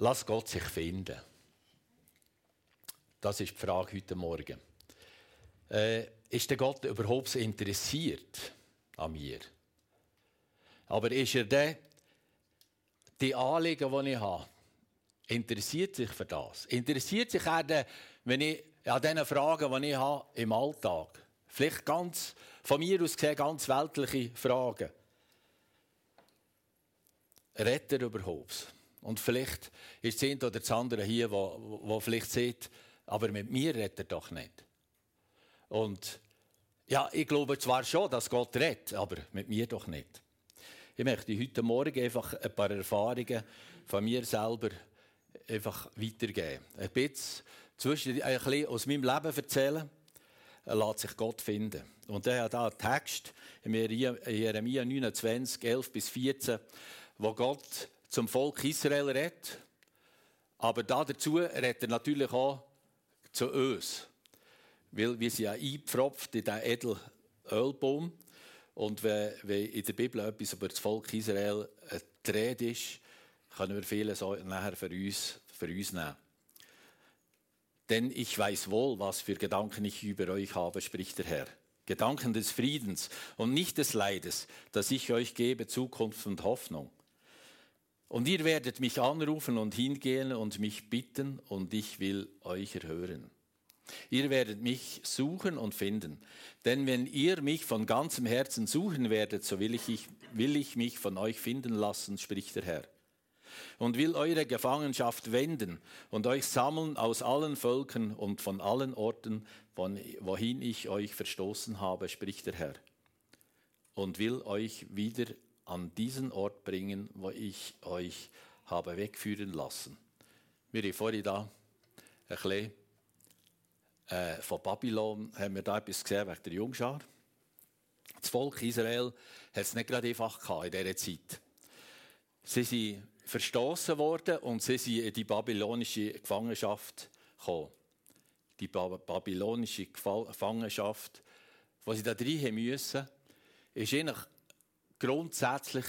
Lass Gott sich finden. Das ist die Frage heute Morgen. Äh, ist der Gott überhaupt interessiert an mir? Aber ist er der, die Anliegen, die ich habe, interessiert sich für das? Interessiert sich er, der, wenn ich an diesen Fragen, die ich habe im Alltag, vielleicht ganz, von mir aus gesehen, ganz weltliche Fragen, rettet er überhaupt? Und vielleicht ist das eine oder das andere hier, wo, wo vielleicht sieht, aber mit mir redet er doch nicht. Und ja, ich glaube zwar schon, dass Gott redet, aber mit mir doch nicht. Ich möchte heute Morgen einfach ein paar Erfahrungen von mir selber einfach weitergeben. Ein bisschen, zwischen, ein bisschen aus meinem Leben erzählen, lässt sich Gott finden. Und er hat da einen Text in Jeremia 29, 11 bis 14, wo Gott zum Volk Israel redet. Aber dazu redet er natürlich auch zu uns. Weil wir sind ja eingepfropft in diesen edlen Ölbaum. Und wenn, in der Bibel etwas über das Volk Israel die Rede ist, können wir vieles nachher für uns, für uns nehmen. Denn ich weiß wohl, was für Gedanken ich über euch habe, spricht der Herr. Gedanken des Friedens und nicht des Leides, dass ich euch gebe Zukunft und Hoffnung. Und ihr werdet mich anrufen und hingehen und mich bitten, und ich will euch erhören. Ihr werdet mich suchen und finden. Denn wenn ihr mich von ganzem Herzen suchen werdet, so will ich, will ich mich von euch finden lassen, spricht der Herr. Und will eure Gefangenschaft wenden und euch sammeln aus allen Völkern und von allen Orten, wohin ich euch verstoßen habe, spricht der Herr. Und will euch wieder an diesen Ort bringen, wo ich euch habe wegführen lassen. Wir haben vorhin da ein bisschen äh, von Babylon haben wir da etwas gesehen wegen der Jungschar. Das Volk Israel hat es nicht gerade einfach gehabt in dieser Zeit. Sie sind verstoßen worden und sie sind in die babylonische Gefangenschaft gekommen. Die babylonische Gefangenschaft, wo sie da rein müssen, ist eigentlich grundsätzlich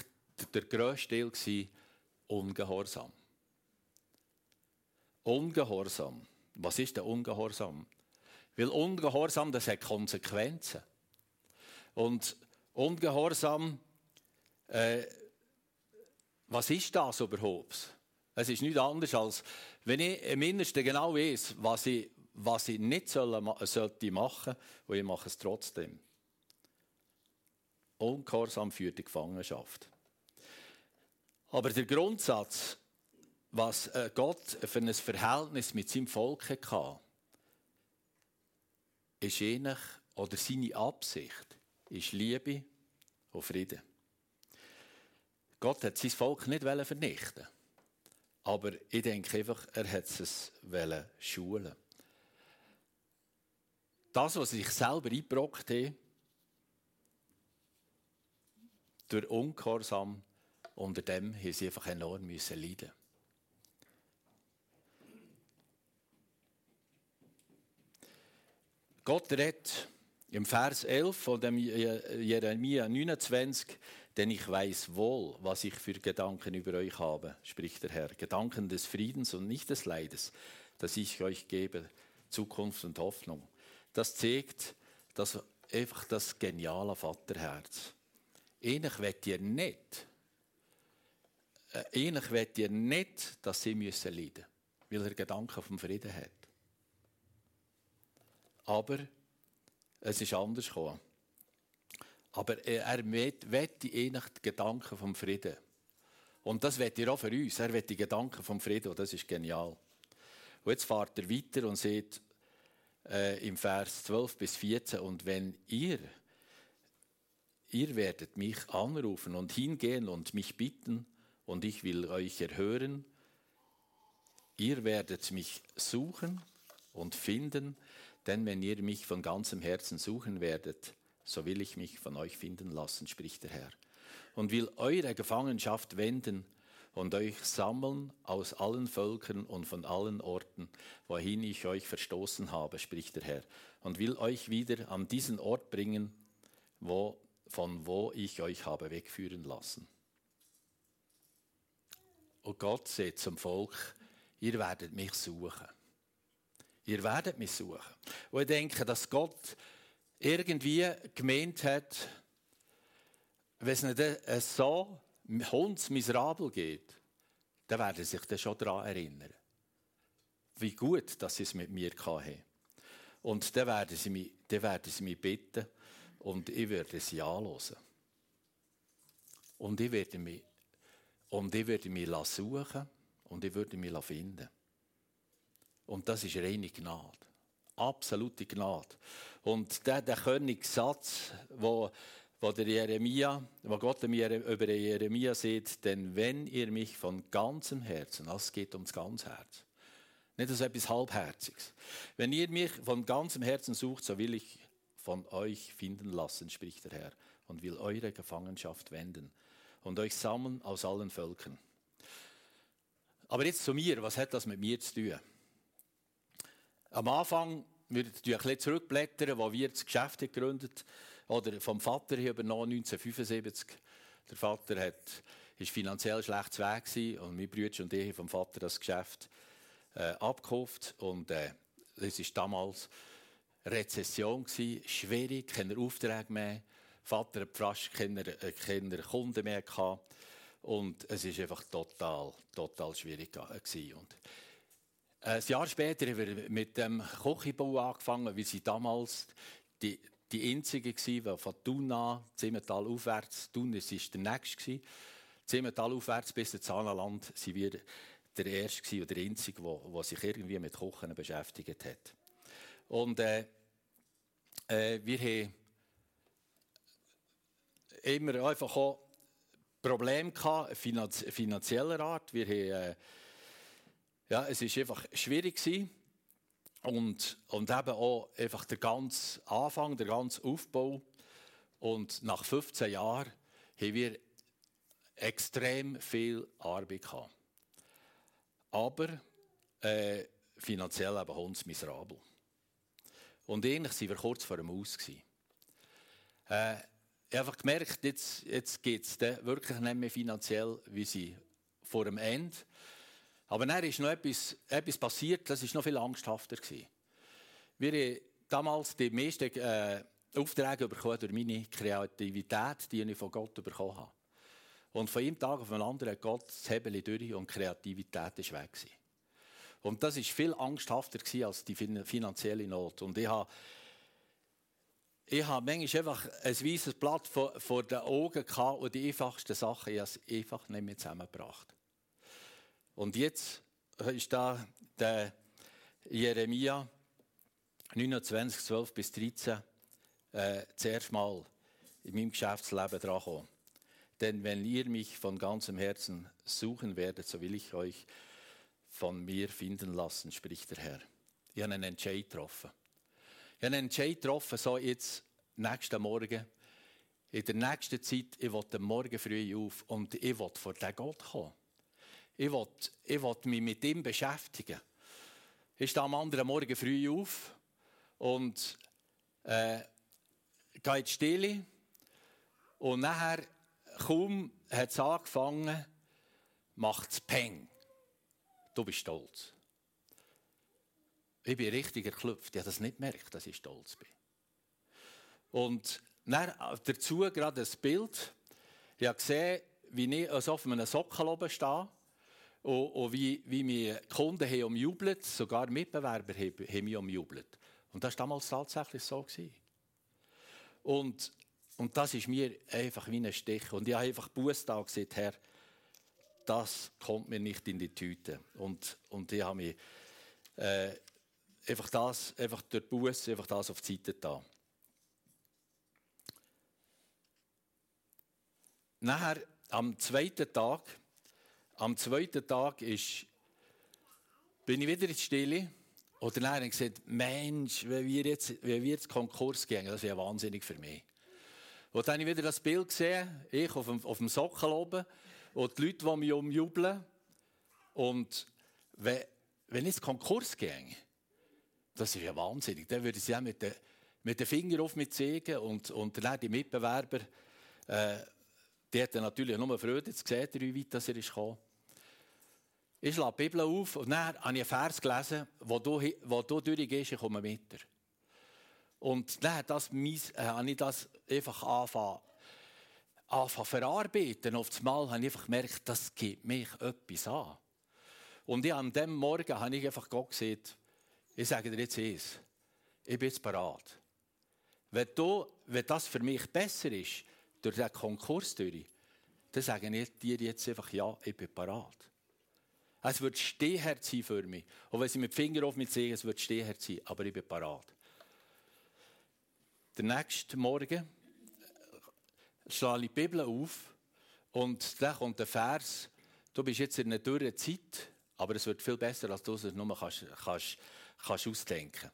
der grösste Teil Ungehorsam. Ungehorsam. Was ist der Ungehorsam? Weil Ungehorsam, das hat Konsequenzen. Und Ungehorsam, äh, was ist das überhaupt? Es ist nichts anderes als, wenn ich im Innersten genau weiß, was ich, was ich nicht sollte machen, und ich mache es trotzdem. Ungehorsam führt die Gefangenschaft. Aber der Grundsatz, was äh, Gott für ein Verhältnis mit seinem Volk hatte, ist ähnlich, oder seine Absicht ist Liebe und Frieden. Gott hat sein Volk nicht vernichten aber ich denke einfach, er hat es schulen Das, was sich selber eingebrockt hat, durch Ungehorsam, unter dem haben sie einfach enorm leiden. Gott redet im Vers 11 von Jeremia 29, denn ich weiß wohl, was ich für Gedanken über euch habe, spricht der Herr. Gedanken des Friedens und nicht des Leides, dass ich euch gebe, Zukunft und Hoffnung. Das zeigt das, einfach das geniale Vaterherz. Ähnlich wird ihr nicht, äh, ähnlich wird ihr nicht, dass sie müssen leiden müssen, weil er Gedanken vom Frieden hat. Aber es ist anders gekommen. Aber er wette die Gedanken vom Frieden. Und das wird er auch für uns. Er wette die Gedanken vom Frieden und das ist genial. Und jetzt fahrt er weiter und sieht äh, im Vers 12 bis 14, und wenn ihr ihr werdet mich anrufen und hingehen und mich bitten, und ich will euch erhören. Ihr werdet mich suchen und finden, denn wenn ihr mich von ganzem Herzen suchen werdet, so will ich mich von euch finden lassen, spricht der Herr, und will eure Gefangenschaft wenden und euch sammeln aus allen Völkern und von allen Orten, wohin ich euch verstoßen habe, spricht der Herr, und will euch wieder an diesen Ort bringen, wo von wo ich euch habe wegführen lassen. Und Gott sagt zum Volk, ihr werdet mich suchen. Ihr werdet mich suchen. Und ich denke, dass Gott irgendwie gemeint hat, wenn es nicht so hundsmiserabel geht, dann werden sie sich dann schon daran erinnern. Wie gut, dass sie es mit mir hatten. Und dann werden sie mich, dann werden sie mich bitten und ich werde sie anhören. Und ich werde mich, und ich werde mich suchen und ich würde mich finden. Und das ist reine Gnade. Absolute Gnade. Und der, der Königssatz, wo, wo der Jeremia, wo Gott über Jeremia sieht, denn wenn ihr mich von ganzem Herzen, es geht ums ganze Herz, nicht so etwas Halbherziges. Wenn ihr mich von ganzem Herzen sucht, so will ich von euch finden lassen, spricht der Herr, und will eure Gefangenschaft wenden und euch sammeln aus allen Völkern. Aber jetzt zu mir, was hat das mit mir zu tun? Am Anfang würde ich ein bisschen zurückblättern, wo wir das Geschäft gegründet oder vom Vater hier übernommen 1975. Der Vater hat, ist finanziell schlecht weg und mein Brüder und ich haben vom Vater das Geschäft äh, abgekauft und äh, das war damals Rezession schwierig, keine Aufträge mehr. Vater hat fast keine, äh, keine Kunden mehr gehabt. Und es ist einfach total, total schwierig gewesen. Und ein Jahr später haben wir mit dem Kochibau angefangen, wie sie damals die, die einzige war, die von Thun an, Zimmertal aufwärts, Thun war der nächste, Zimmertal aufwärts bis ins Zahnland, sind wir der erste oder der einzige, der sich irgendwie mit Kochen beschäftigt hat. Und äh, äh, wir haben immer einfach auch Probleme gehabt, finanz finanzieller Art. Wir haben, äh, ja, es ist einfach schwierig gewesen. Und, und eben auch einfach der ganze Anfang, der ganze Aufbau. Und nach 15 Jahren haben wir extrem viel Arbeit gehabt. Aber äh, finanziell eben hundsmiserabel. Und ähnlich waren wir kurz vor dem Aus. Äh, ich habe einfach gemerkt, jetzt, jetzt geht es wirklich nicht mehr finanziell, wie sie vor dem Ende. Aber dann ist noch etwas, etwas passiert, das war noch viel angsthafter. Gewesen. Wir haben damals die meisten äh, Aufträge bekommen durch meine Kreativität, die ich von Gott bekommen habe. Und von einem Tag auf den anderen hat Gott das Hebel durch und die Kreativität ist weg. Gewesen. Und das war viel angsthafter als die finanzielle Not. Und ich habe ich habe manchmal einfach ein weißes Blatt vor, vor den Augen gehabt und die einfachsten Sachen ich habe einfach nicht mehr zusammengebracht. Und jetzt ist da der Jeremia 29, 12 bis 13 äh, zuerst mal in meinem Geschäftsleben dran gekommen. Denn wenn ihr mich von ganzem Herzen suchen werdet, so will ich euch von mir finden lassen, spricht der Herr. Ich habe einen Entscheid getroffen. Ich habe einen Entscheid getroffen, so jetzt, nächsten Morgen, in der nächsten Zeit, ich will Morgen früh auf und ich will vor den Gott kommen. Ich will, ich will mich mit ihm beschäftigen. Ich stehe am anderen Morgen früh auf und äh, gehe in die Stille. Und nachher, kaum hat es angefangen, macht es Peng. Du bist stolz. Ich bin richtig erklüpft. Ich habe das nicht gemerkt, dass ich stolz bin. Und dann dazu gerade ein Bild. Ich habe gesehen, wie ich also auf einem Sockel oben stehe und, und wie, wie meine Kunden haben umjubelt, sogar Mitbewerber haben, mich umjubelt. Und das war damals tatsächlich so. Und, und das ist mir einfach wie ein Stich. Und ich habe einfach Buß da gesagt, Herr, das kommt mir nicht in die Tüte. Und, und ich habe mich äh, einfach das, einfach durch Buß, einfach das auf die Seite da. Nachher, am zweiten Tag, am zweiten Tag ist, bin ich wieder in die Stille. Oder dann habe ich gesagt, Mensch, wenn wir jetzt, wenn wir jetzt Konkurs gehen, das wäre wahnsinnig für mich. Und dann habe ich wieder das Bild gesehen, ich auf dem, auf dem Sockel oben, und die Leute, die mich umjubeln. Und wenn, wenn ich Konkurs ginge, das ist ja wahnsinnig. Dann würde sie auch mit den, mit den Fingern auf mich zeigen und, und dann die Mitbewerber, äh, die hatten natürlich nur Freude, jetzt sieht er, wie weit er ist gekommen. Ich schlage die Bibel auf und dann habe ich einen Vers gelesen, wo du, wo du durchgehst, ich komme mit dir. Und dann das, äh, habe ich das einfach angefangen, angefangen verarbeiten. Auf einmal habe ich einfach gemerkt, das gibt mich etwas an. Und ich, an dem Morgen habe ich einfach Gott gesagt, ich sage dir jetzt eins, ich bin jetzt bereit. Wenn, du, wenn das für mich besser ist, durch diesen Konkurs durch, dann sage ich dir jetzt einfach, ja, ich bin bereit. Es wird Stehherz sein für mich. Und wenn sie mit dem Finger auf mich zeigen, es wird Stehherz sein, aber ich bin bereit. Der nächste Morgen schlage die Bibel auf und da kommt der Vers, du bist jetzt in einer dürren Zeit, aber es wird viel besser, als du es nur kannst, kannst, kannst ausdenken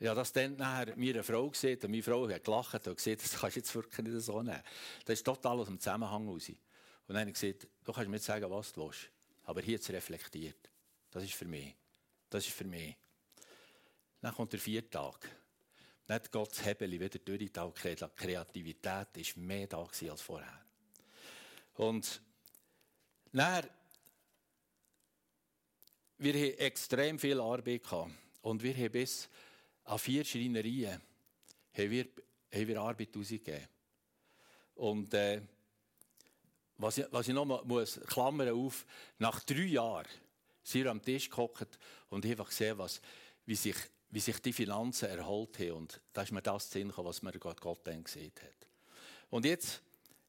ja, das dann nachher meine Frau gesehen und meine Frau hat gelacht und gesagt, das kannst du jetzt wirklich nicht so nehmen. Das ist total aus dem Zusammenhang raus. Und dann habe ich gesagt, du kannst mir sagen, was du willst. Aber hier jetzt reflektiert. Das ist für mich. Das ist für mich. Dann kommt der vierte Tag. Dann hat Gott das Hebel wieder durchgetaucht. Die Kreativität war mehr da als vorher. Und dann, wir haben extrem viel Arbeit gehabt. Und wir haben bis an vier Schreinerien haben wir, haben wir Arbeit ausgegeben. Und äh, was, ich, was ich noch mal muss, Klammern auf, nach drei Jahren sind wir am Tisch gehockt und einfach gesehen, was, wie, sich, wie sich die Finanzen erholt haben. Und da ist mir das Sinn gekommen, was mir Gott, Gott dann gesehen hat. Und jetzt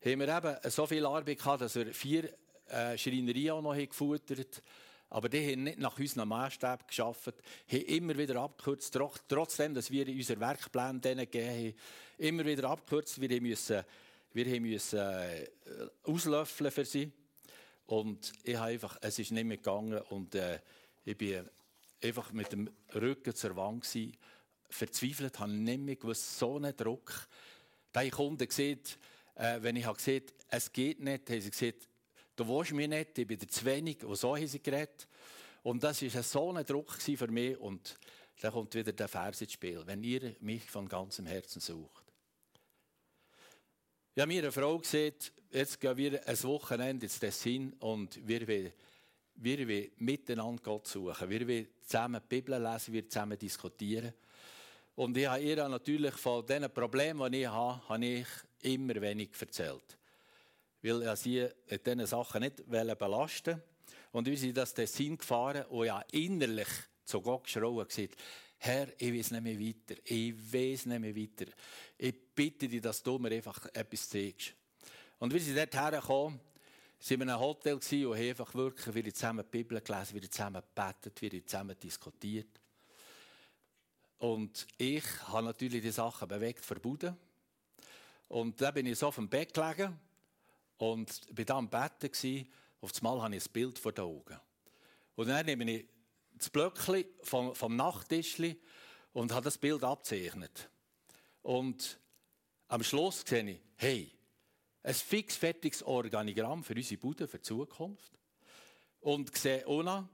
haben wir eben so viel Arbeit gehabt, dass wir vier äh, Schreinerien auch noch gefuttert haben aber die haben nicht nach unseren Maßstäben geschafft, haben immer wieder abgekürzt, trotzdem, dass wir unsere Werkpläne denen gegeben haben, immer wieder abgekürzt. Wir müssen, wir müssen äh, auslöffeln für sie. Und ich habe einfach, es ist nicht mehr gegangen und äh, ich bin einfach mit dem Rücken zur Wand gewesen, verzweifelt, habe nicht mehr gewusst, so einen Druck. Da ich Kunden gesehen, äh, wenn ich habe gesagt, es geht nicht, haben sie gesagt, du willst mich nicht, ich bin dir zu wenig. Und so haben sie geredet. Und das war so ein Druck für mich. Und dann kommt wieder der Vers ins Spiel. Wenn ihr mich von ganzem Herzen sucht. Ja, mir eine Frau gesagt, jetzt gehen wir ein Wochenende ins Tessin und wir wollen, wir wollen miteinander Gott suchen. Wir wollen zusammen die Bibel lesen, wir zusammen diskutieren. Und ich habe ihr natürlich von diesen Problemen, die ich habe, habe ich immer wenig erzählt weil sie mit diesen Sachen nicht belasten Und wir sind das Tessin gefahren und ja innerlich zu Gott geschrien gesagt, Herr, ich weiß nicht mehr weiter. Ich weiß nicht mehr weiter. Ich bitte dich, dass du mir einfach etwas zeigst. Und wir sind dort hergekommen, sind in einem Hotel und haben einfach wirklich wieder zusammen die Bibel gelesen, wieder zusammen gebetet, wieder zusammen diskutiert. Und ich habe natürlich die Sachen bewegt verboten. Und dann bin ich so auf dem Bett gelegen und war da am Betten. Auf einmal habe ich ein Bild vor den Augen. Und dann nehme ich das Blöckchen vom, vom Nachttischli und habe das Bild abzeichnet. Und am Schluss sehe ich, hey, ein fixfertiges Organigramm für unsere Bude für die Zukunft. Und sehe noch,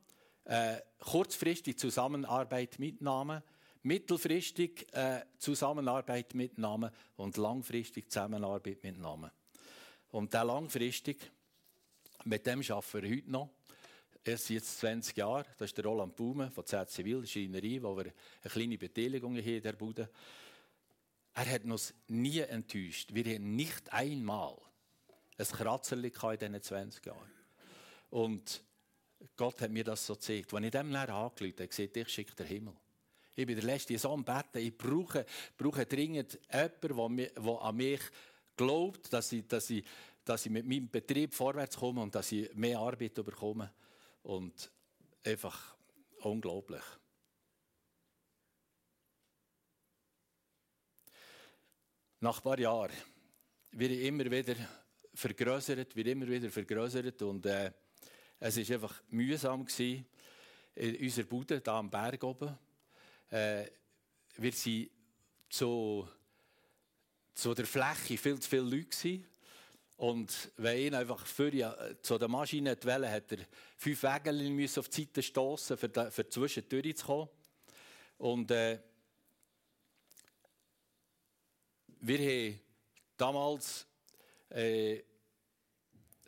äh, kurzfristig Zusammenarbeit mit Namen, mittelfristig äh, Zusammenarbeit mit Namen und langfristig Zusammenarbeit mit Namen. Und der langfristig, mit dem arbeiten wir heute noch. Er ist jetzt 20 Jahre. Das ist der Roland Baume von Z Zivil, Schreinerei, wo wir eine kleine Beteiligung haben in der Bude. Er hat uns nie enttäuscht. Wir haben nicht einmal ein Kratzerli in diesen 20 Jahren. Und Gott hat mir das so gezeigt. Als ich dem näher angeschaut habe, gesagt, ich schicke den Himmel. Ich bin der Letzte, so am Betten. Ich brauche, brauche dringend jemanden, der an mich glaubt, dass ich, dass, ich, dass ich mit meinem Betrieb vorwärts komme und dass ich mehr Arbeit bekomme. Und einfach unglaublich. Nach ein paar Jahren ich immer wieder vergrößert, wird immer wieder vergrößert und äh, es ist einfach mühsam gewesen, in unserer Bude da am Berg oben. Äh, wir sind so zu der Fläche viel zu viele Leute gewesen. Und wenn ihn einfach für äh, zu der Maschine wollte, hat er fünf Wägel auf die Seite stoßen, für, für zwischendurch zu kommen. Und äh, wir haben damals äh,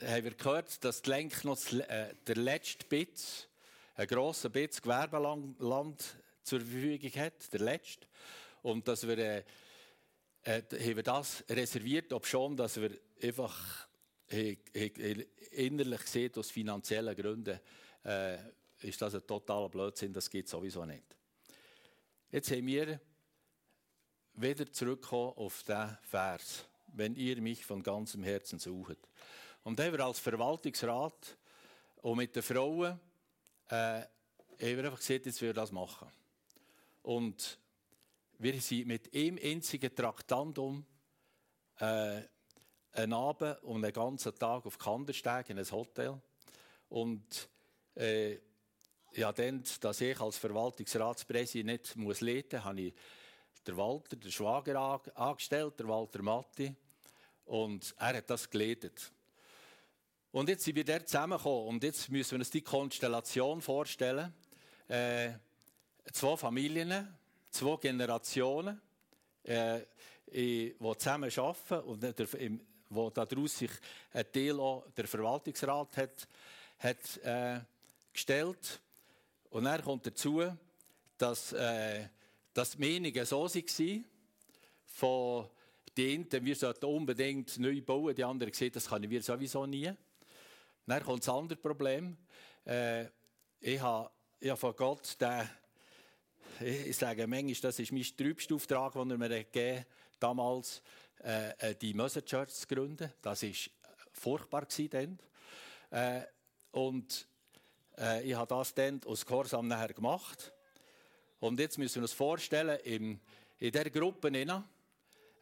haben wir gehört, dass die Lenk noch äh, der letzte Bitz, ein grosser Bitz Gewerbeland zur Verfügung hat, der letzte. Und dass wir, äh, äh, haben wir das reserviert, ob schon, dass wir einfach he, he, innerlich gesehen, aus finanziellen Gründen, äh, ist das ein totaler Blödsinn, das geht sowieso nicht. Jetzt haben wir wieder zurückkommen auf diesen Vers, wenn ihr mich von ganzem Herzen sucht. Und haben wir als Verwaltungsrat und mit den Frauen äh, haben wir einfach gesagt, jetzt wir das machen. Und wir sind mit ihm einzigen Traktandum äh, einen Abend und einen ganzen Tag auf Kandersteg in ein Hotel. Und äh, ja, dann, dass ich als Verwaltungsratspräsident nicht muss leiten muss, habe ich den Walter, den Schwager, angestellt, der Walter Matti. Und er hat das geleitet. Und jetzt sind wir dort zusammengekommen und jetzt müssen wir uns die Konstellation vorstellen. Äh, zwei Familien, zwei Generationen, äh, die zusammen arbeiten und wo daraus sich ein Teil auch der Verwaltungsrat hat, hat äh, gestellt. Und dann kommt dazu, dass, äh, dass die Meinungen so waren, von den wir sollten unbedingt neu bauen, die anderen sehen, das können wir sowieso nie. Dann kommt das andere Problem. Äh, ich habe ich habe von Gott den, ich sage manchmal, das ist mein trübster Auftrag, den er mir gegeben hat, damals äh, äh, die Möser Church zu gründen. Das war furchtbar dann. Äh, und äh, ich habe das dann aus Gehorsam nachher gemacht. Und jetzt müssen wir uns vorstellen, in, in dieser Gruppe,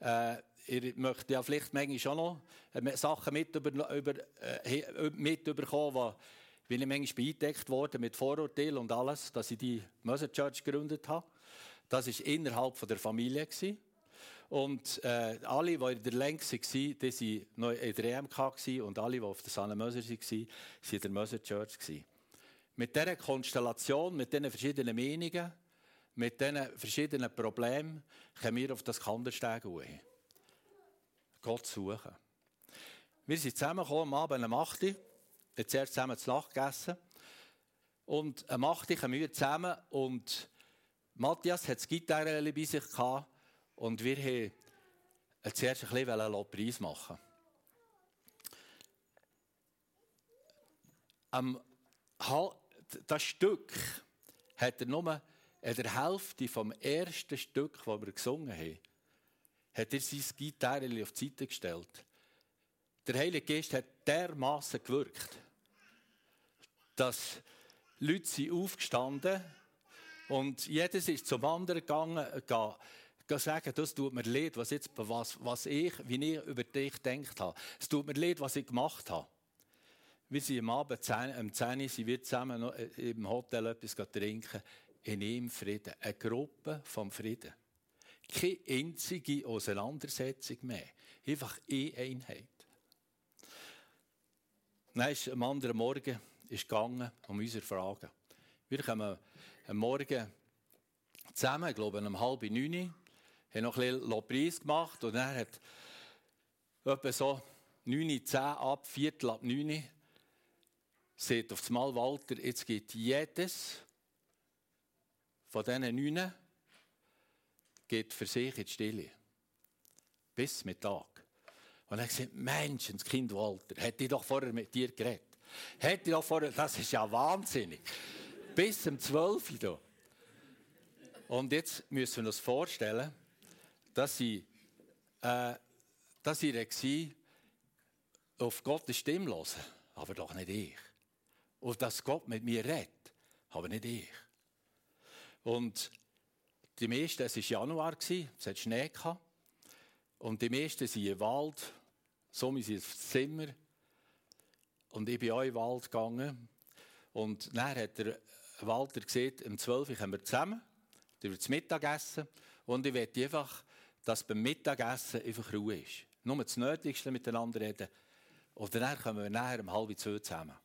äh, ihr möchtet ja vielleicht manchmal schon noch äh, Sachen mit über, über, äh, mitbekommen, wie ich manchmal beeindeckt wurde mit Vorurteilen und alles, dass ich die Möser Church gegründet habe. Das war innerhalb der Familie. Gewesen. Und äh, alle, die in der Lenk waren, die waren noch in der EMK und alle, die auf der Sanne Möser waren, waren in der Möser Church. Mit dieser Konstellation, mit diesen verschiedenen Meinungen, mit diesen verschiedenen Problemen, können wir auf das Kandersteg gehen. Gott suchen. Wir sind zusammengekommen am Abend um 8 Uhr, haben zuerst zusammen zu Nacht gegessen. Und am 8 Uhr kommen wir zusammen und Matthias hat das Gitarre bei sich gehabt und wir haben zuerst ein bisschen Lobpreis machen. Am, das Stück hat er nur in der Hälfte vom ersten Stück, das wir gesungen haben, hat er sein Gitarre auf die Seite gestellt. Der Heilige Geist hat dermaßen gewirkt, dass Leute sind aufgestanden und jedes ist zum anderen gegangen, sagen, das tut mir leid, was, jetzt, was, was ich, wie ich über dich gedacht habe. Es tut mir leid, was ich gemacht habe. Wir sind am Abend um 10 Uhr sind wir zusammen noch im Hotel etwas trinken. In ihm Frieden. Eine Gruppe vom Frieden. Keine einzige Auseinandersetzung mehr. Einfach eine Einheit. Dann ist am anderen Morgen ist gegangen um unsere Fragen. Wir kommen am Morgen zusammen, ich glaube um halb neun haben noch ein bisschen Lobpreis gemacht und dann hat etwa so 9, 10 ab, Viertel ab 9 sieht auf Mal Walter, jetzt geht jedes von diesen neun geht für sich in die Stille. Bis Mittag. Und er hat gesagt, Menschenskind Walter, hätte ich doch vorher mit dir geredet. Hätte ich doch vorher, das ist ja wahnsinnig. Bis um 12 Uhr. Und jetzt müssen wir uns vorstellen, dass ich, äh, dass ich auf Gottes Stimme hören, aber doch nicht ich. Und dass Gott mit mir redet, aber nicht ich. Und die meisten, es war Januar, es hat Schnee gehabt. Und die meisten sind im Wald, so sind sie ins Zimmer. Und ich bin auch in den Wald gegangen. Und dann hat der Walter gesagt, um 12 Uhr kommen wir zusammen, dann wird Mittagessen. Und ich werde einfach dass beim Mittagessen einfach Ruhe ist. Nur das Nötigste miteinander reden. Oder dann kommen wir nachher um halb zwei zusammen.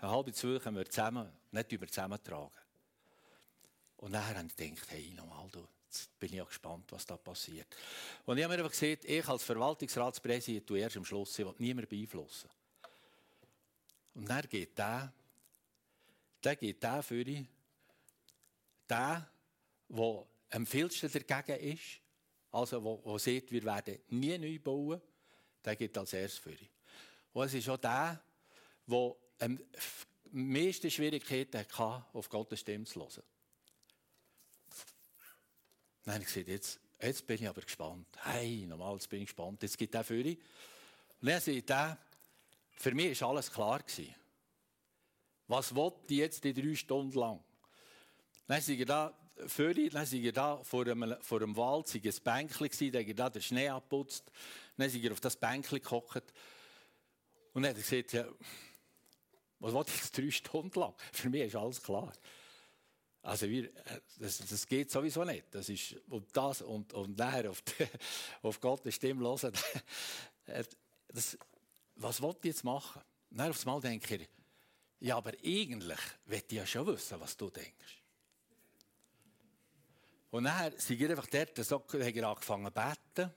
Um halb zwei können wir zusammen, nicht über zusammentragen. Und nachher habe ich gedacht, hey, nochmal, du, jetzt bin ich auch gespannt, was da passiert. Und ich habe mir einfach gesagt, ich als Verwaltungsratspräsident tue erst am Schluss, ich will niemand beeinflussen. Und dann geht der, der geht der für ihn, der, der am vielsten dagegen ist, also wo, wo sieht, wir werden nie neu bauen, der geht als erstes für ihn. Und es ist auch der, der am meisten Schwierigkeiten hatte, auf Gottes Stimme zu hören. Dann habe ich gesagt, jetzt, jetzt bin ich aber gespannt. Hey, normal bin ich gespannt. Jetzt gibt er für ihn. Und dann sagt er, für mich war alles klar. Gewesen. Was wollte ich jetzt die drei Stunden lang? Dann sind da für ihn, dann sind da vor einem, vor einem Wald, sind ein Bänkchen da da den Schnee abputzt. Dann sind auf das Bänkchen gekocht. Und dann hat er gesagt, ja, was wollte ich jetzt drei Stunden lang? Für mich ist alles klar. Also wir, das, das, geht sowieso nicht. Das ist, und das und, und nachher auf, die, auf Gottes Stimme hören. Das, was wollte ich jetzt machen? Dann aufs Mal denke ich, ja, aber eigentlich will ich ja schon wissen, was du denkst. Und dann sind wir einfach dort, so, haben wir angefangen zu beten.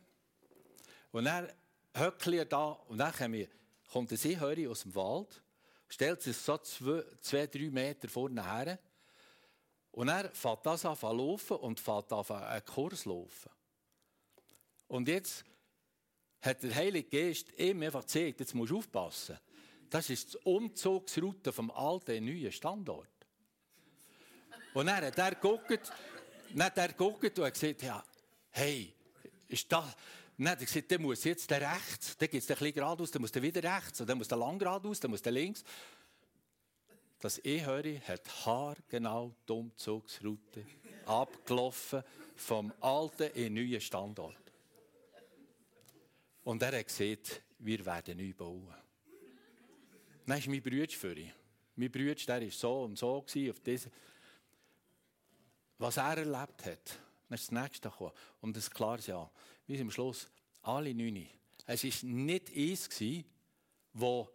Und dann höckle ich da und dann kommt ein Seehörer aus dem Wald, stellt sich so zwei, zwei drei Meter vorne her und er fährt das an laufen und fährt an einen Kurs laufen. Und jetzt hat der Heilige Geist ihm einfach gesagt, jetzt musst du aufpassen. Das ist die Umzugsroute vom alten in neuen Standort. Und dann hat er geguckt, dann hat er geguckt und gesagt, ja, hey, ist das... Dann hat er gesagt, der muss jetzt rechts, dann geht es ein bisschen geradeaus, dann muss der wieder rechts, und dann muss der lang geradeaus, dann muss der links. Das Ehöri hat haargenau die Umzugsroute abgelaufen vom alten in den neuen Standort. Und er hat gesagt, wir werden neu bauen. Dann ist mein Bruder für ihn. Mein Bruder, der war so und so auf. Was er erlebt hat, dann ist das nächste gekommen. Und das klar ja, wie am Schluss, alle neun. Es war nicht eins, wo,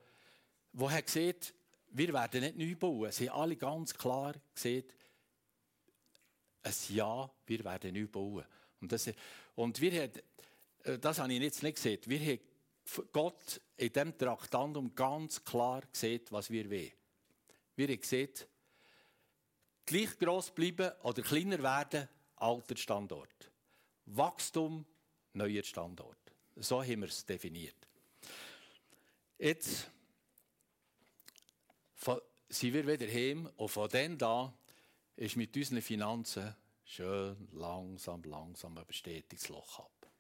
wo hat gesagt, wir werden nicht neu bauen. Sie haben alle ganz klar gesehen, ein Ja, wir werden neu bauen. Und, das, und wir haben, äh, das habe ich jetzt nicht gesehen, wir haben Gott in diesem Traktandum ganz klar gesehen, was wir wollen. Wir haben gesehen, gleich gross bleiben oder kleiner werden, alter Standort. Wachstum, neuer Standort. So haben wir es definiert. Jetzt sind wir wieder heim und von dann da ist mit unseren Finanzen schön langsam, langsam ein Bestätigungsloch ab.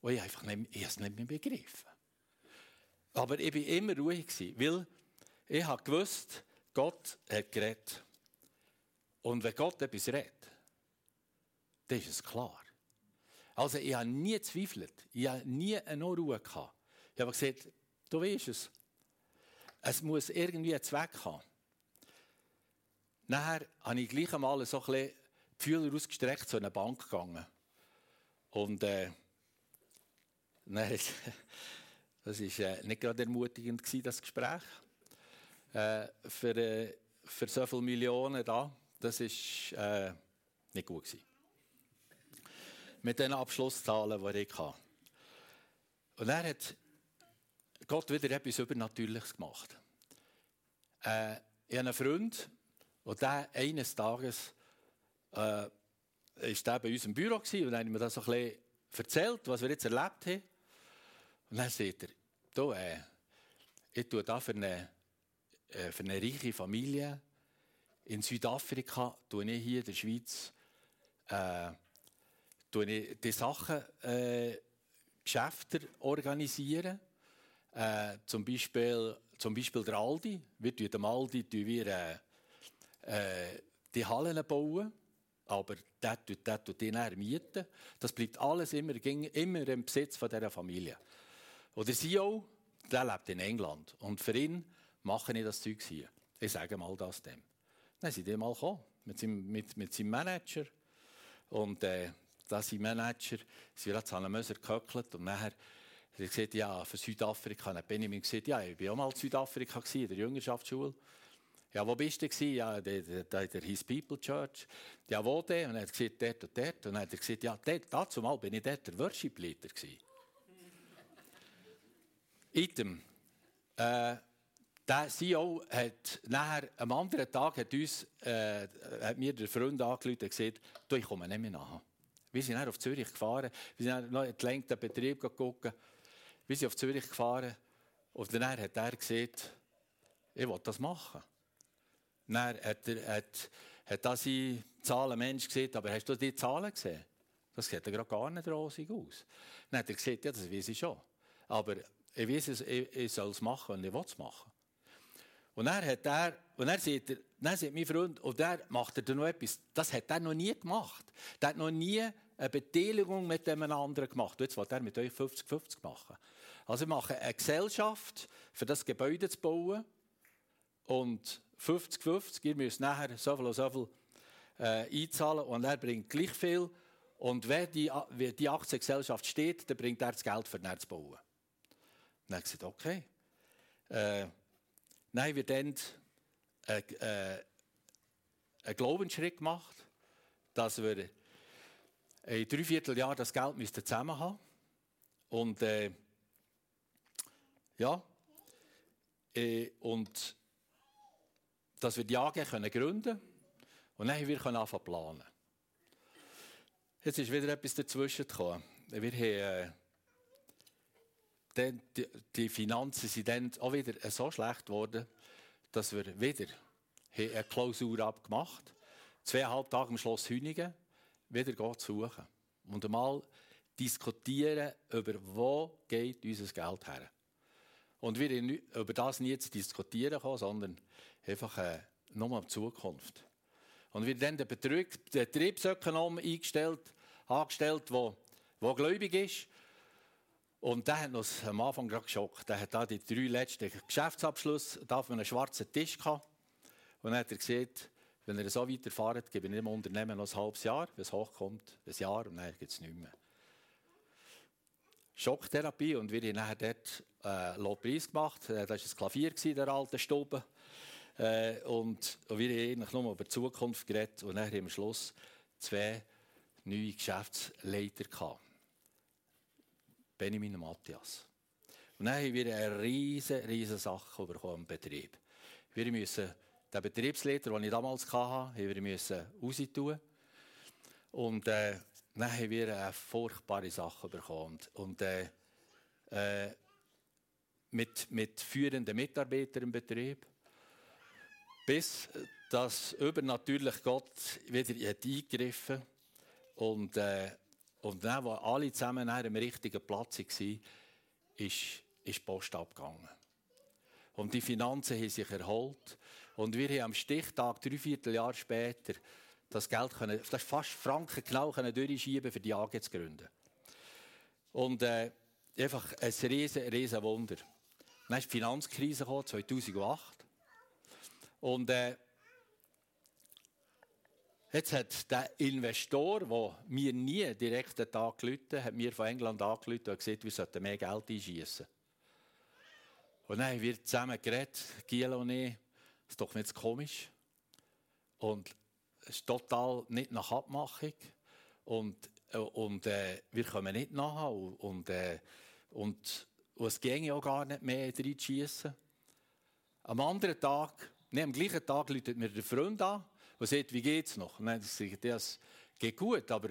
Und ich habe einfach nicht, ich es nicht mehr begriffen. Aber ich war immer ruhig, weil ich habe gewusst, Gott hat geredet. Und wenn Gott etwas redet, dann ist es klar. Also ich habe nie gezweifelt. Ich habe nie eine Ruhe gehabt. Ich habe gesagt, du weißt es, es muss irgendwie einen Zweck haben. Nachher habe ich gleich einmal so ein die Fühler ausgestreckt zu einer Bank gegangen. Und äh, nein, das war äh, nicht gerade ermutigend, gewesen, das Gespräch. Äh, für, äh, für so viele Millionen da, das war äh, nicht gut. Gewesen. Mit den Abschlusszahlen, die ich hatte. Und er hat Gott wieder etwas Übernatürliches gemacht. Äh, ich habe einen Freund, und der eines Tages äh, ist der bei uns im Büro gewesen, und dann hat mir das so ein bisschen erzählt, was wir jetzt erlebt haben. Und dann sagt er, du, äh, ich tue da für eine, äh, für eine reiche Familie in Südafrika, tue ich hier in der Schweiz, äh, tue ich die Sachen, äh, Geschäfte organisieren. Äh, zum, Beispiel, zum Beispiel der Aldi. Wir tun dem Aldi wir, äh, äh, die Hallen bauen, aber der tut, der tut die dann mieten. Das bleibt alles immer, immer im Besitz von dieser Familie. Und der CEO, der lebt in England. Und für ihn mache ich das Zeug hier. Ich sage mal das dem. Dann sind die mal gekommen, mit seinem, mit, mit seinem Manager. Und äh, da sind Manager, sie wird zu einem Möser gehöckelt und nachher er hat gesagt, ja, für Südafrika. Dann Benjamin gesagt, ja, ich war auch mal in Südafrika, in der Jüngerschaftsschule. Ja, wo bist du? Ja, der, der, His People Church. Ja, wo denn? Und er hat gesagt, dort und dort. Und dann hat er gesagt, ja, dort, dazu mal bin ich dort der Worship Leader gewesen. Item. Äh, der CEO hat nachher, am anderen Tag hat, uns, äh, hat mir der Freund angerufen und gesagt, du, ich komme nicht mehr nach. Wir sind dann auf Zürich gefahren, wir sind dann noch in den Betrieb geguckt, wir sind auf Zürich gefahren und dann hat er gesagt, ich will das machen. Dann hat, er, hat, hat er seine Zahlen Mensch gesehen, aber hast du die Zahlen gesehen? Das sieht ja gar nicht rosig aus. Dann hat er gesagt, ja, das weiß ich schon. Aber ich weiß ich, ich soll es machen und ich will es machen. Und dann hat er, und dann sagt, er, dann sagt mein Freund, und der macht er noch etwas, das hat er noch nie gemacht. Der hat noch nie eine Beteiligung mit dem anderen gemacht. Jetzt will er mit euch 50-50 machen. Also wir machen eine Gesellschaft, für das Gebäude zu bauen. Und 50-50, ihr müsst nachher so viel und so viel äh, einzahlen und er bringt gleich viel. Und wenn die, wenn die Aktiengesellschaft steht, dann bringt er das Geld für den zu bauen. dann habe ich okay. Äh, Nein, wir haben einen, äh, einen Glaubensschritt gemacht, dass wir in drei Vierteljahr das Geld zusammen haben und äh, ja äh, und dass wir die AG können gründen und dann haben wir können anfangen planen. Jetzt ist wieder etwas dazwischen gekommen. Wir haben äh, die, die, Finanzen sind dann auch wieder so schlecht geworden, dass wir wieder eine Klausur abgemacht. Zweieinhalb Tage im Schloss Hüningen wieder suchen. Und einmal diskutieren, über wo geht unser Geld her. Und wir über das nie zu diskutieren kommen, sondern einfach äh, nur um die Zukunft. Und wir dann den Betriebsökonom eingestellt, angestellt, der, der gläubig ist und der hat uns am Anfang gerade geschockt. Der hat da die drei letzten Geschäftsabschlüsse auf einem schwarzen Tisch gehabt. Und dann hat er gesagt, wenn er so weiterfahrt, gebe ich dem Unternehmen noch ein halbes Jahr, wenn es hochkommt, ein Jahr und dann gibt es nicht mehr. Schocktherapie und wir haben nachher dort äh, Lobpreis gemacht. Äh, das war ein Klavier in der alten Stube. Äh, und, wir haben eigentlich nur über die Zukunft geredet und dann haben wir am Schluss zwei neue Geschäftsleiter gehabt. Benjamin und Matthias. Und dann haben wir eine riesige, riesige Sache bekommen im Betrieb. Wir müssen den Betriebsleiter, den ich damals hatte, haben wir müssen raustun. Und äh, dann haben wir eine furchtbare Sache bekommen. Und äh, äh, mit, mit führenden Mitarbeitern im Betrieb, bis dass übernatürlich Gott wieder eingegriffen und äh, und dann, als alle zusammen an einem richtigen Platz waren, ist, ist die Post abgegangen. Und die Finanzen haben sich erholt. Und wir haben am Stichtag, drei Vierteljahr später, das Geld können, das ist fast Franken genau können durchschieben, für die AG zu gründen. Und äh, einfach ein riesen, riesen Wunder. Dann ist die Finanzkrise gekommen, 2008. Und äh, Jetzt hat der Investor, der mir nie direkt einen Tag gelitten hat mir von England angerufen und gesagt, wir sollten mehr Geld einschießen. Und dann haben wir zusammen geredet, Giel und ich. Das ist doch nicht komisch. Und ist total nicht nach Abmachung. Und, und äh, wir kommen nicht nachher. Und, äh, und, und es ging auch gar nicht mehr reinschießen. Am anderen Tag, nee, am gleichen Tag läutet mir der Freund an und sagt, wie geht es noch? Sagt er, es geht gut, aber,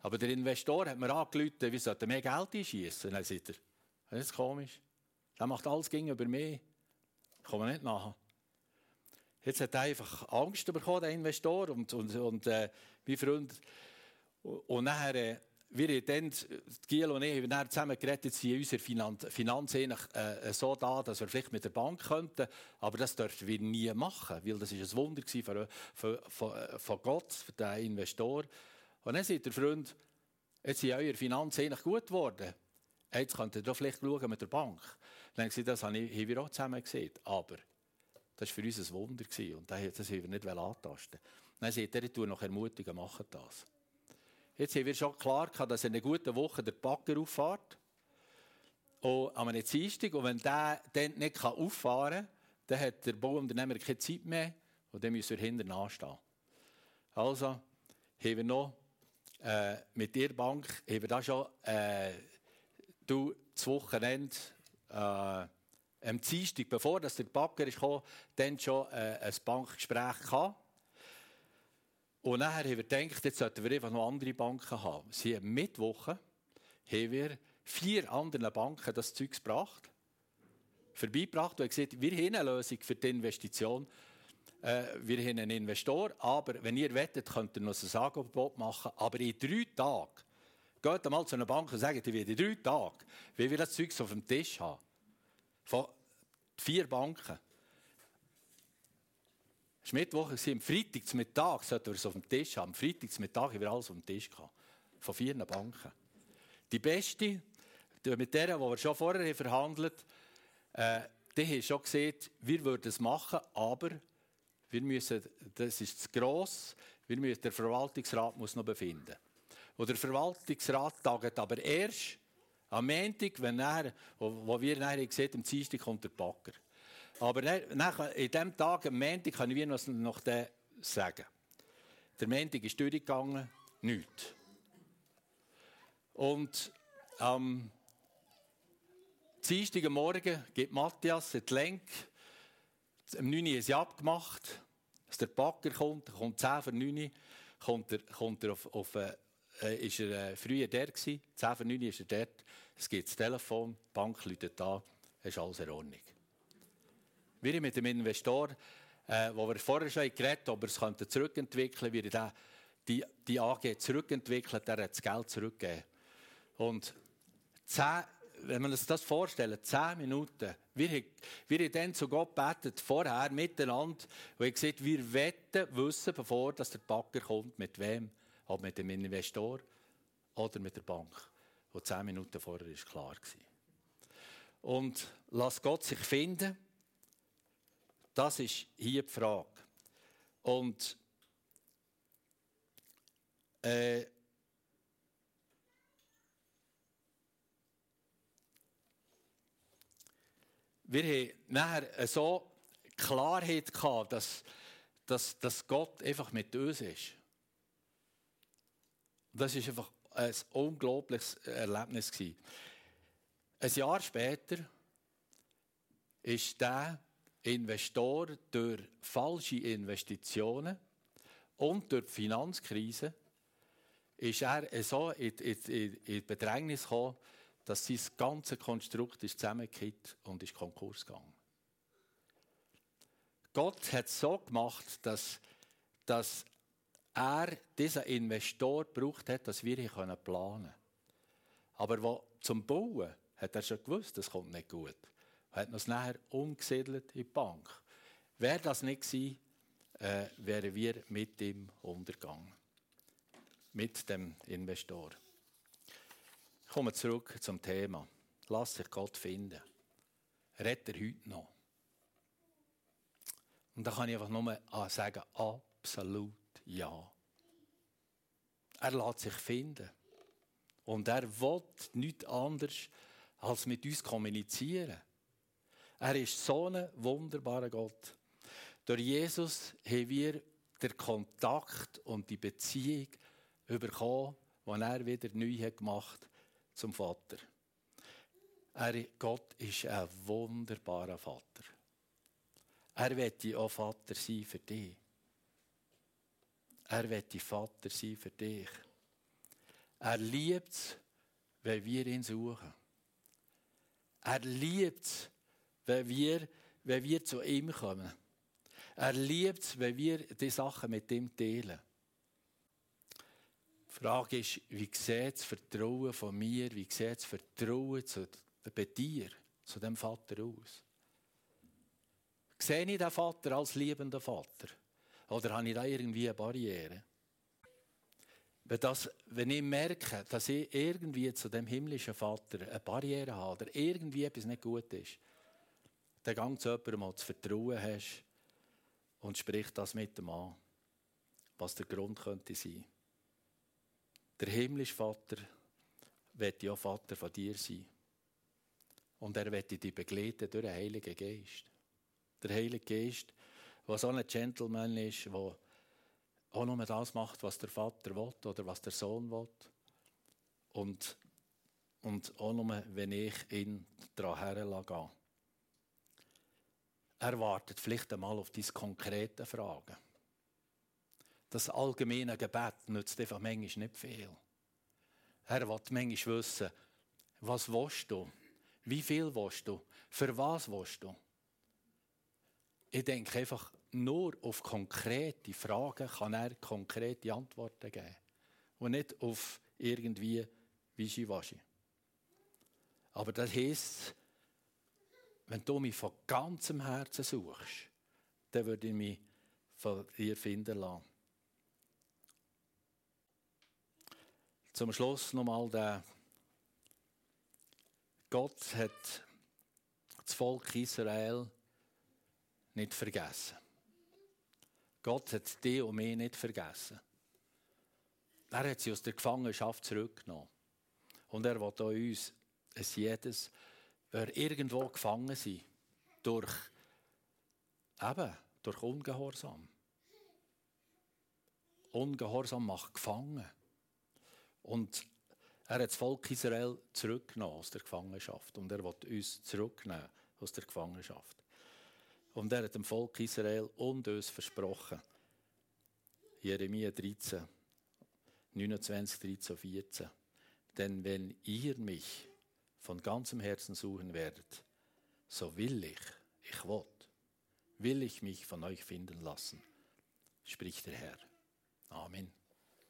aber der Investor hat mir angerufen, wir sollten mehr Geld einschießen. Dann sagt er, das ist komisch. Der macht alles gegenüber mir. Ich komme nicht nachher. Jetzt hat er einfach Angst bekommen, der Investor und, und, und äh, mein Freund. Und nachher, äh, wir haben dann, Giel und ich, haben dann zusammen geredet, sind unsere Finanzen Finanz äh, so da, dass wir vielleicht mit der Bank könnten, aber das dürfen wir nie machen, weil das ist ein Wunder von, von, von, von Gott, für den Investor. Und dann sagt der Freund, jetzt sind eure Finanzen eigentlich gut geworden. Jetzt könnt ihr doch vielleicht schauen mit der Bank. Dann habe ich das haben wir auch zusammen gesehen, aber das war für uns ein Wunder und das haben wir nicht antasten. Dann sagt er, ich tue noch ermutigen, macht das. Jetzt haben wir schon klar dass in einer guten Woche der Bagger auffährt. Und an einem. Und wenn der dann nicht auffahren kann, dann hat der Bauunternehmer keine Zeit mehr. Und dann müssen wir hinten anstehen. Also haben wir noch äh, mit der Bank haben wir da schon äh, das Wochenende äh, am Dienstag, bevor der Bagger kam, dann schon äh, ein Bankgespräch gehabt. Und nachher haben wir gedacht, jetzt sollten wir einfach noch andere Banken haben. Sie haben Mittwoch haben wir vier anderen Banken das Zeug gebracht, vorbeigebracht und gesagt, wir haben eine Lösung für die Investition. Äh, wir haben einen Investor, aber wenn ihr wettet, könnt ihr noch ein Angebot machen. Aber in drei Tagen, geht einmal zu einer Bank und sagt, ich will in drei Tagen, wie wir das Zeug auf dem Tisch haben. Von vier Banken. Es war Mittwoch, am Freitag zum Mittag sollten wir es auf dem Tisch haben. Am Freitag zum Mittag haben wir alles auf dem Tisch gehabt. Von vier Banken. Die beste, mit der, die wir schon vorher verhandelt haben, äh, die haben schon gesagt, wir würden es machen, aber wir müssen, das ist zu gross, wir müssen, der Verwaltungsrat muss noch befinden. Und der Verwaltungsrat tagt aber erst am Montag, wenn er, wo, wir nachher gesehen am Dienstag kommt der Backer. Aber nach, in diesem Tag, am Montag, kann ich noch, noch sagen. Der Montag ist durchgegangen, nichts. Und am Dienstag Morgen gibt Matthias die Lenk. Um 9 Uhr ist sie abgemacht, dass der Backer kommt. Kommt 10 vor 9 Uhr, kommt er, kommt er auf, auf äh, ist er äh, früher der gewesen. 10 vor 9 Uhr ist er dort. Es gibt das Telefon, die Bank läutet da, ist alles in Ordnung. Wir mit dem Investor, äh, wo wir vorher schon geredet haben, ob er es könnte zurückentwickeln könnte, wir die, die AG zurückentwickelt, der hat das Geld zurückgegeben. Und zehn, wenn man sich das vorstellt, zehn Minuten, wir, wir haben dann zu Gott gebetet, vorher miteinander, und ich gesagt, wir wetten wissen, bevor dass der Backer kommt, mit wem, ob mit dem Investor oder mit der Bank. Und zehn Minuten vorher war klar. Und lass Gott sich finden, das ist hier die Frage. Und äh, wir haben nachher so Klarheit gehabt, dass, dass, dass Gott einfach mit uns ist. Das ist einfach ein unglaubliches Erlebnis. Ein Jahr später ist der Investor durch falsche Investitionen und durch die Finanzkrise ist er so in, in, in Bedrängnis gekommen, dass sein ganzes Konstrukt ist zusammengekippt und ist Konkurs gegangen. Gott hat es so gemacht, dass, dass er diesen Investor gebraucht hat, dass wir ihn planen können. Aber wo, zum Bauen hat er schon gewusst, das kommt nicht gut. Er hat uns nachher umgesiedelt in die Bank. Wäre das nicht gewesen, äh, wären wir mit ihm untergegangen. Mit dem Investor. Ich komme zurück zum Thema. Lass sich Gott finden. Rettet er heute noch? Und da kann ich einfach nur sagen, absolut ja. Er lässt sich finden. Und er will nichts anderes als mit uns kommunizieren. Er ist so ein wunderbarer Gott. Durch Jesus haben wir den Kontakt und die Beziehung bekommen, die er wieder neu gemacht hat zum Vater. Er, Gott ist ein wunderbarer Vater. Er wird auch Vater sein für dich. Er wird Vater sein für dich. Er liebt es, wenn wir ihn suchen. Er liebt es, wenn wir, wenn wir zu ihm kommen. Er liebt es, wenn wir die Sachen mit ihm teilen. Die Frage ist, wie sieht das Vertrauen von mir, wie sieht das Vertrauen zu, bei dir, zu dem Vater aus? Sehe ich den Vater als liebender Vater? Oder habe ich da irgendwie eine Barriere? Wenn, das, wenn ich merke, dass ich irgendwie zu dem himmlischen Vater eine Barriere habe oder irgendwie etwas nicht gut ist, dann gang zu jemandem, der zu vertrauen hast und sprich das mit dem an, was der Grund könnte sein. Der himmlische Vater wird ja Vater von dir sein. Und er wird dich begleiten durch den Heiligen Geist. Der Heilige Geist, der so ein Gentleman ist, der auch nur das macht, was der Vater will oder was der Sohn will. Und, und auch nur, wenn ich ihn daran herlasse. er wartet vielleicht einmal auf diese konkreten Fragen. Das allgemeine Gebet nützt einfach manchmal nicht viel. Er will manchmal wissen, was willst du? Wie viel willst du? Für was willst du? Ich denke einfach, nur auf konkrete Fragen kann er konkrete Antworten geben. Und nicht auf irgendwie Wischiwaschi. Aber das heisst, wenn du mich von ganzem Herzen suchst, dann würde ich mich von dir finden lassen. Zum Schluss nochmal der Gott hat das Volk Israel nicht vergessen. Gott hat die und mich nicht vergessen. Er hat sie aus der Gefangenschaft zurückgenommen. Und er will uns, es jedes, wer irgendwo gefangen sind, durch, eben, durch Ungehorsam. Ungehorsam macht gefangen. Und er hat das Volk Israel zurückgenommen aus der Gefangenschaft. Und er will uns zurücknehmen aus der Gefangenschaft. Und er hat dem Volk Israel und uns versprochen. Jeremia 13, 29, 13, 14. Denn wenn ihr mich von ganzem Herzen suchen werdet, so will ich, ich will, will ich mich von euch finden lassen, spricht der Herr. Amen.